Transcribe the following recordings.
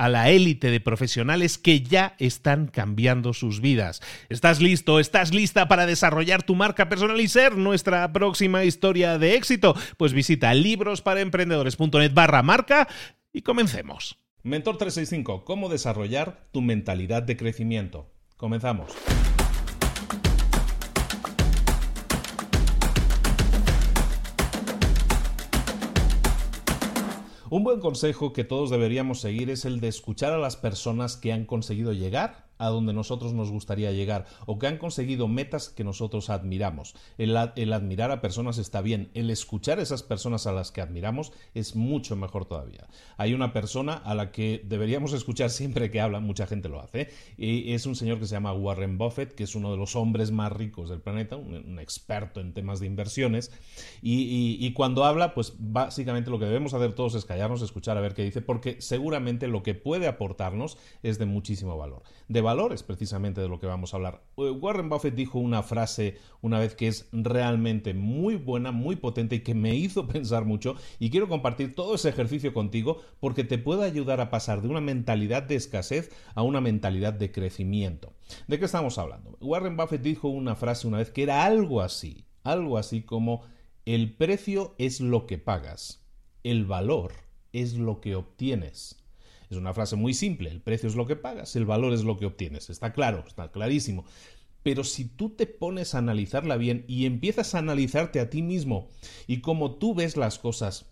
a la élite de profesionales que ya están cambiando sus vidas. ¿Estás listo? ¿Estás lista para desarrollar tu marca personal y ser nuestra próxima historia de éxito? Pues visita librosparaemprendedores.net barra marca y comencemos. Mentor 365, ¿cómo desarrollar tu mentalidad de crecimiento? Comenzamos. Un buen consejo que todos deberíamos seguir es el de escuchar a las personas que han conseguido llegar a donde nosotros nos gustaría llegar o que han conseguido metas que nosotros admiramos. El, admirar a personas está bien, el escuchar a esas personas a las que admiramos es mucho mejor todavía. Hay una persona a la que deberíamos escuchar siempre que habla, mucha gente lo hace, y es un señor que se llama Warren Buffett, que es uno de los hombres más ricos del planeta, un, experto en temas de inversiones, y, cuando habla, pues básicamente lo que debemos hacer todos es callarnos, escuchar a ver qué dice, porque seguramente lo que puede aportarnos es de muchísimo valor. Valores precisamente de lo que vamos a hablar. Eh, Warren Buffett dijo una frase una vez que es realmente muy buena, muy potente y que me hizo pensar mucho y quiero compartir todo ese ejercicio contigo porque te puede ayudar a pasar de una mentalidad de escasez a una mentalidad de crecimiento. ¿De qué estamos hablando? Warren Buffett dijo una frase una vez que era algo así, algo así como el precio es lo que pagas, el valor es lo que obtienes. Es una frase muy simple, el precio es lo que pagas, el valor es lo que obtienes, está claro, está clarísimo. Pero si tú te pones a analizarla bien y empiezas a analizarte a ti mismo y cómo tú ves las cosas,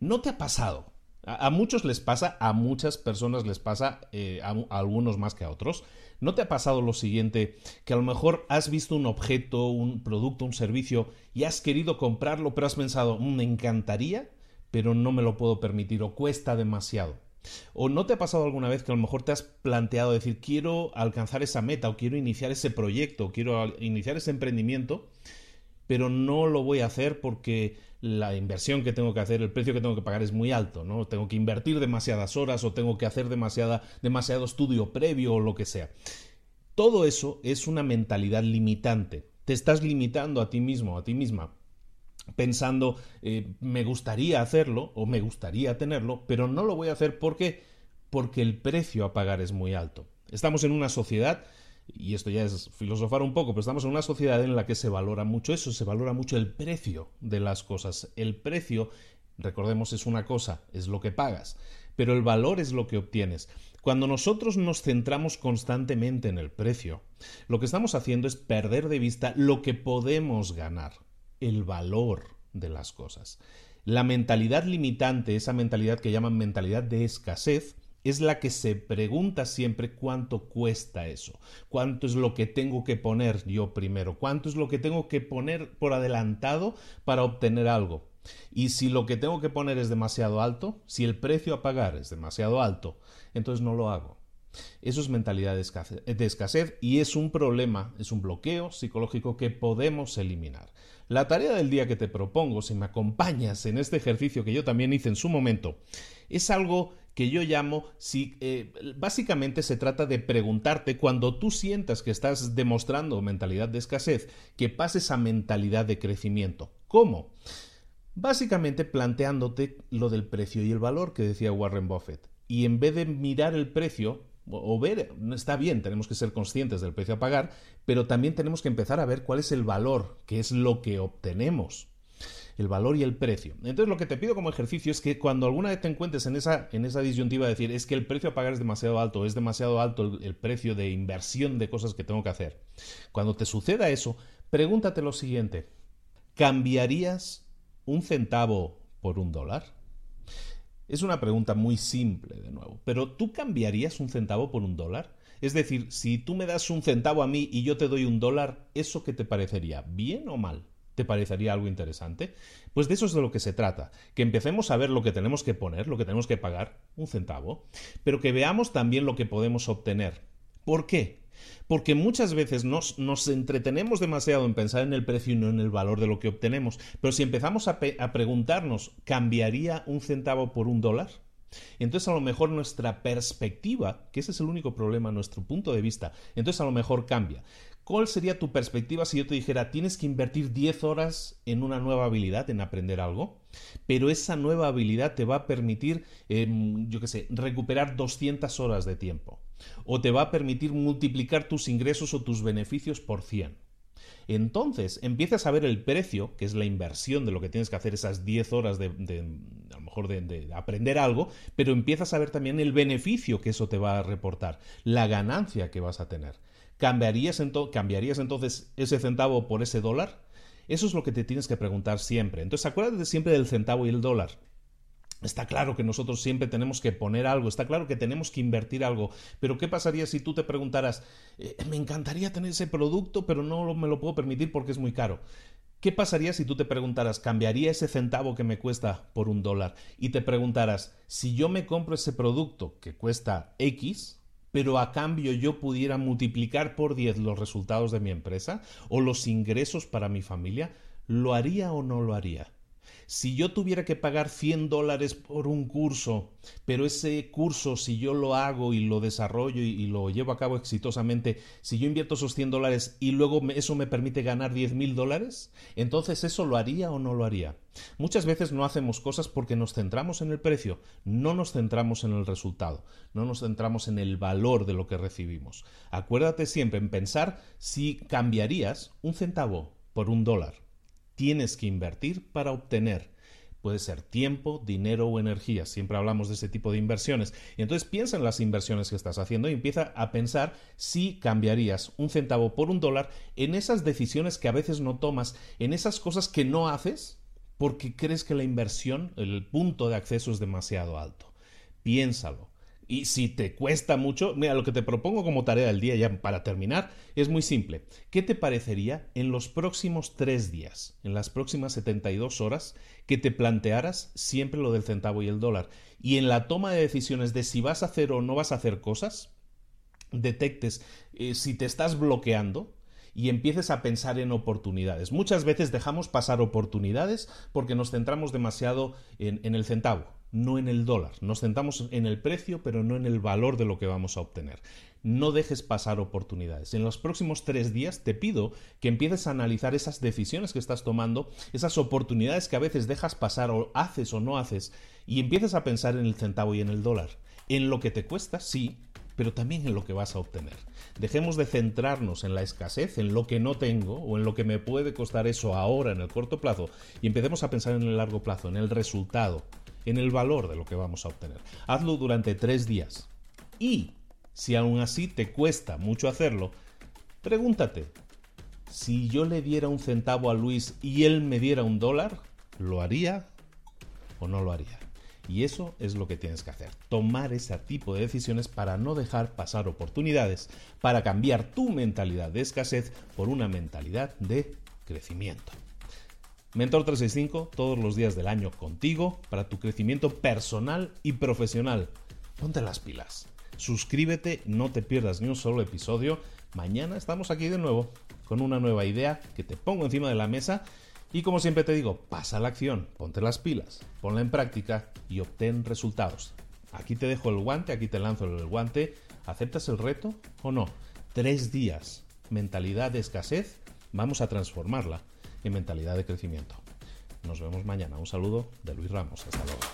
¿no te ha pasado? A, muchos les pasa, a muchas personas les pasa, eh, a, algunos más que a otros. ¿No te ha pasado lo siguiente? Que a lo mejor has visto un objeto, un producto, un servicio y has querido comprarlo, pero has pensado, mm, me encantaría, pero no me lo puedo permitir o cuesta demasiado. ¿O no te ha pasado alguna vez que a lo mejor te has planteado decir quiero alcanzar esa meta o quiero iniciar ese proyecto, quiero iniciar ese emprendimiento, pero no lo voy a hacer porque la inversión que tengo que hacer, el precio que tengo que pagar es muy alto, ¿no? Tengo que invertir demasiadas horas o tengo que hacer demasiada, demasiado estudio previo o lo que sea. Todo eso es una mentalidad limitante. Te estás limitando a ti mismo, a ti misma pensando eh, me gustaría hacerlo o me gustaría tenerlo, pero no lo voy a hacer porque porque el precio a pagar es muy alto. Estamos en una sociedad y esto ya es filosofar un poco, pero estamos en una sociedad en la que se valora mucho eso, se valora mucho el precio de las cosas. El precio, recordemos, es una cosa, es lo que pagas, pero el valor es lo que obtienes. Cuando nosotros nos centramos constantemente en el precio, lo que estamos haciendo es perder de vista lo que podemos ganar el valor de las cosas. La mentalidad limitante, esa mentalidad que llaman mentalidad de escasez, es la que se pregunta siempre cuánto cuesta eso, cuánto es lo que tengo que poner yo primero, cuánto es lo que tengo que poner por adelantado para obtener algo. Y si lo que tengo que poner es demasiado alto, si el precio a pagar es demasiado alto, entonces no lo hago. Eso es mentalidad de escasez, y es un problema, es un bloqueo psicológico que podemos eliminar. La tarea del día que te propongo, si me acompañas en este ejercicio que yo también hice en su momento, es algo que yo llamo, si, eh, básicamente se trata de preguntarte cuando tú sientas que estás demostrando mentalidad de escasez, que pases a mentalidad de crecimiento. ¿Cómo? Básicamente planteándote lo del precio y el valor que decía Warren Buffett. Y en vez de mirar el precio, o ver, está bien, tenemos que ser conscientes del precio a pagar, pero también tenemos que empezar a ver cuál es el valor, que es lo que obtenemos. El valor y el precio. Entonces lo que te pido como ejercicio es que cuando alguna vez te encuentres en esa, en esa disyuntiva de decir es que el precio a pagar es demasiado alto, es demasiado alto el, el precio de inversión de cosas que tengo que hacer. Cuando te suceda eso, pregúntate lo siguiente. ¿Cambiarías un centavo por un dólar? Es una pregunta muy simple, de nuevo, pero ¿tú cambiarías un centavo por un dólar? Es decir, si tú me das un centavo a mí y yo te doy un dólar, ¿eso qué te parecería? ¿Bien o mal? ¿Te parecería algo interesante? Pues de eso es de lo que se trata, que empecemos a ver lo que tenemos que poner, lo que tenemos que pagar, un centavo, pero que veamos también lo que podemos obtener. ¿Por qué? Porque muchas veces nos, entretenemos demasiado en pensar en el precio y no en el valor de lo que obtenemos. Pero si empezamos a, a preguntarnos, ¿cambiaría un centavo por un dólar? Entonces a lo mejor nuestra perspectiva, que ese es el único problema, nuestro punto de vista, entonces a lo mejor cambia. ¿Cuál sería tu perspectiva si yo te dijera, tienes que invertir 10 horas en una nueva habilidad, en aprender algo? Pero esa nueva habilidad te va a permitir, em, yo qué sé, recuperar 200 horas de tiempo. O te va a permitir multiplicar tus ingresos o tus beneficios por 100. Entonces empiezas a ver el precio, que es la inversión de lo que tienes que hacer esas 10 horas de, a lo mejor de, aprender algo, pero empiezas a ver también el beneficio que eso te va a reportar, la ganancia que vas a tener. ¿Cambiarías, ¿Cambiarías entonces ese centavo por ese dólar? Eso es lo que te tienes que preguntar siempre. Entonces acuérdate siempre del centavo y el dólar. Está claro que nosotros siempre tenemos que poner algo, está claro que tenemos que invertir algo, pero ¿qué pasaría si tú te preguntaras, eh, me encantaría tener ese producto, pero no me lo puedo permitir porque es muy caro? ¿Qué pasaría si tú te preguntaras, ¿cambiaría ese centavo que me cuesta por un dólar? Y te preguntaras, si yo me compro ese producto que cuesta X, pero a cambio yo pudiera multiplicar por 10 los resultados de mi empresa o los ingresos para mi familia, ¿lo haría o no lo haría? Si yo tuviera que pagar 100 dólares por un curso, pero ese curso, si yo lo hago y lo desarrollo y, lo llevo a cabo exitosamente, si yo invierto esos 100 dólares y luego eso me permite ganar 10 mil dólares, entonces eso lo haría o no lo haría. Muchas veces no hacemos cosas porque nos centramos en el precio, no nos centramos en el resultado, no nos centramos en el valor de lo que recibimos. Acuérdate siempre en pensar si cambiarías un centavo por un dólar tienes que invertir para obtener. Puede ser tiempo, dinero o energía. Siempre hablamos de ese tipo de inversiones. Y entonces piensa en las inversiones que estás haciendo y empieza a pensar si cambiarías un centavo por un dólar en esas decisiones que a veces no tomas, en esas cosas que no haces porque crees que la inversión, el punto de acceso es demasiado alto. Piénsalo. Y si te cuesta mucho, mira, lo que te propongo como tarea del día ya para terminar es muy simple. ¿Qué te parecería en los próximos tres días, en las próximas 72 horas, que te plantearas siempre lo del centavo y el dólar? Y en la toma de decisiones de si vas a hacer o no vas a hacer cosas, detectes eh, si te estás bloqueando, y empieces a pensar en oportunidades. Muchas veces dejamos pasar oportunidades porque nos centramos demasiado en el centavo no en el dólar. Nos centramos en el precio, pero no en el valor de lo que vamos a obtener. No dejes pasar oportunidades. En los próximos tres días te pido que empieces a analizar esas decisiones que estás tomando, esas oportunidades que a veces dejas pasar o haces o no haces, y empieces a pensar en el centavo y en el dólar. En lo que te cuesta, sí, pero también en lo que vas a obtener. Dejemos de centrarnos en la escasez, en lo que no tengo o en lo que me puede costar eso ahora en el corto plazo y empecemos a pensar en el largo plazo, en el resultado en el valor de lo que vamos a obtener. Hazlo durante tres días. Y si aún así te cuesta mucho hacerlo, pregúntate, si yo le diera un centavo a Luis y él me diera un dólar, ¿lo haría o no lo haría? Y eso es lo que tienes que hacer, tomar ese tipo de decisiones para no dejar pasar oportunidades, para cambiar tu mentalidad de escasez por una mentalidad de crecimiento. Mentor 365 todos los días del año contigo para tu crecimiento personal y profesional. Ponte las pilas. Suscríbete, no te pierdas ni un solo episodio. Mañana estamos aquí de nuevo con una nueva idea que te pongo encima de la mesa. Y como siempre te digo, pasa la acción, ponte las pilas, ponla en práctica y obtén resultados. Aquí te dejo el guante, aquí te lanzo el guante. ¿Aceptas el reto o no? Tres días. Mentalidad de escasez, vamos a transformarla en mentalidad de crecimiento. Nos vemos mañana. Un saludo de Luis Ramos. Hasta luego.